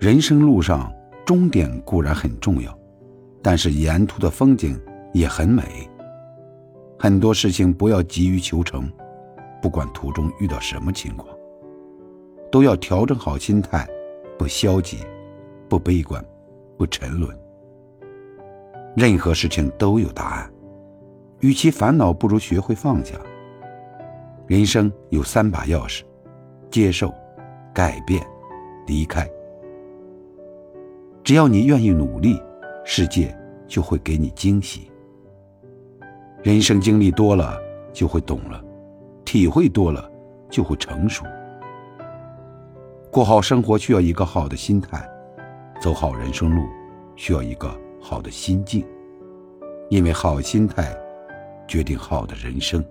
人生路上，终点固然很重要，但是沿途的风景也很美。很多事情不要急于求成，不管途中遇到什么情况，都要调整好心态，不消极，不悲观，不沉沦。任何事情都有答案，与其烦恼，不如学会放下。人生有三把钥匙：接受、改变、离开。只要你愿意努力，世界就会给你惊喜。人生经历多了，就会懂了；体会多了，就会成熟。过好生活需要一个好的心态，走好人生路需要一个好的心境。因为好心态，决定好的人生。